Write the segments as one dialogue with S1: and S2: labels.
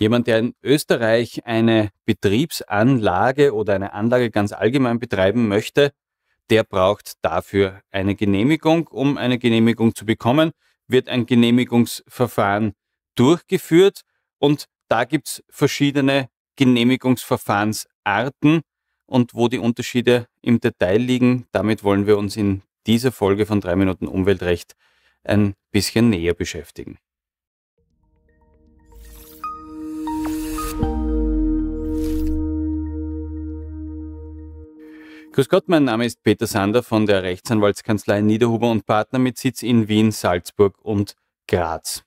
S1: Jemand, der in Österreich eine Betriebsanlage oder eine Anlage ganz allgemein betreiben möchte, der braucht dafür eine Genehmigung. Um eine Genehmigung zu bekommen, wird ein Genehmigungsverfahren durchgeführt und da gibt es verschiedene Genehmigungsverfahrensarten und wo die Unterschiede im Detail liegen, damit wollen wir uns in dieser Folge von 3 Minuten Umweltrecht ein bisschen näher beschäftigen. Grüß Gott, mein Name ist Peter Sander von der Rechtsanwaltskanzlei Niederhuber und Partner mit Sitz in Wien, Salzburg und Graz.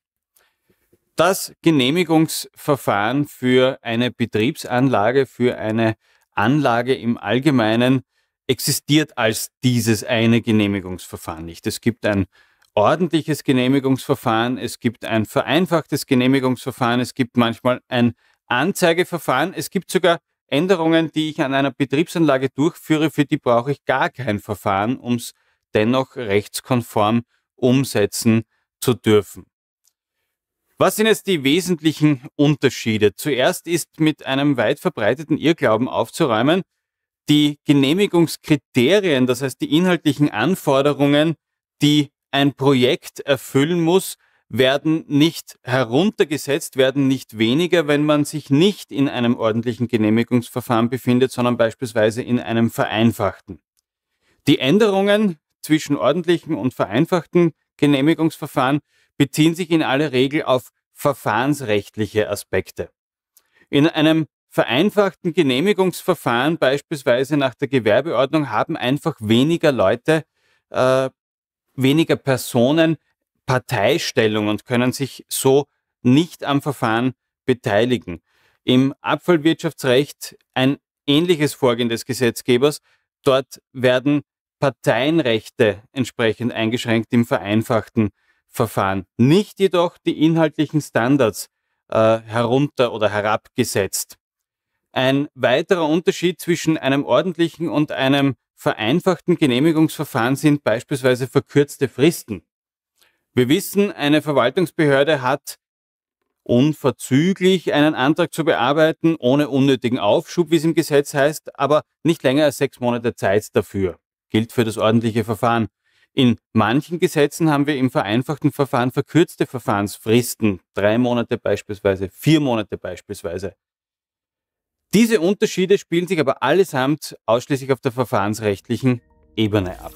S1: Das Genehmigungsverfahren für eine Betriebsanlage, für eine Anlage im Allgemeinen existiert als dieses eine Genehmigungsverfahren nicht. Es gibt ein ordentliches Genehmigungsverfahren, es gibt ein vereinfachtes Genehmigungsverfahren, es gibt manchmal ein Anzeigeverfahren, es gibt sogar Änderungen, die ich an einer Betriebsanlage durchführe, für die brauche ich gar kein Verfahren, um es dennoch rechtskonform umsetzen zu dürfen. Was sind jetzt die wesentlichen Unterschiede? Zuerst ist mit einem weit verbreiteten Irrglauben aufzuräumen, die Genehmigungskriterien, das heißt die inhaltlichen Anforderungen, die ein Projekt erfüllen muss, werden nicht heruntergesetzt, werden nicht weniger, wenn man sich nicht in einem ordentlichen Genehmigungsverfahren befindet, sondern beispielsweise in einem vereinfachten. Die Änderungen zwischen ordentlichen und vereinfachten Genehmigungsverfahren beziehen sich in aller Regel auf verfahrensrechtliche Aspekte. In einem vereinfachten Genehmigungsverfahren, beispielsweise nach der Gewerbeordnung, haben einfach weniger Leute, äh, weniger Personen Parteistellung und können sich so nicht am Verfahren beteiligen. Im Abfallwirtschaftsrecht ein ähnliches Vorgehen des Gesetzgebers. Dort werden Parteienrechte entsprechend eingeschränkt im vereinfachten Verfahren. Nicht jedoch die inhaltlichen Standards äh, herunter oder herabgesetzt. Ein weiterer Unterschied zwischen einem ordentlichen und einem vereinfachten Genehmigungsverfahren sind beispielsweise verkürzte Fristen. Wir wissen, eine Verwaltungsbehörde hat unverzüglich einen Antrag zu bearbeiten, ohne unnötigen Aufschub, wie es im Gesetz heißt, aber nicht länger als sechs Monate Zeit dafür. Gilt für das ordentliche Verfahren. In manchen Gesetzen haben wir im vereinfachten Verfahren verkürzte Verfahrensfristen, drei Monate beispielsweise, vier Monate beispielsweise. Diese Unterschiede spielen sich aber allesamt ausschließlich auf der verfahrensrechtlichen Ebene ab.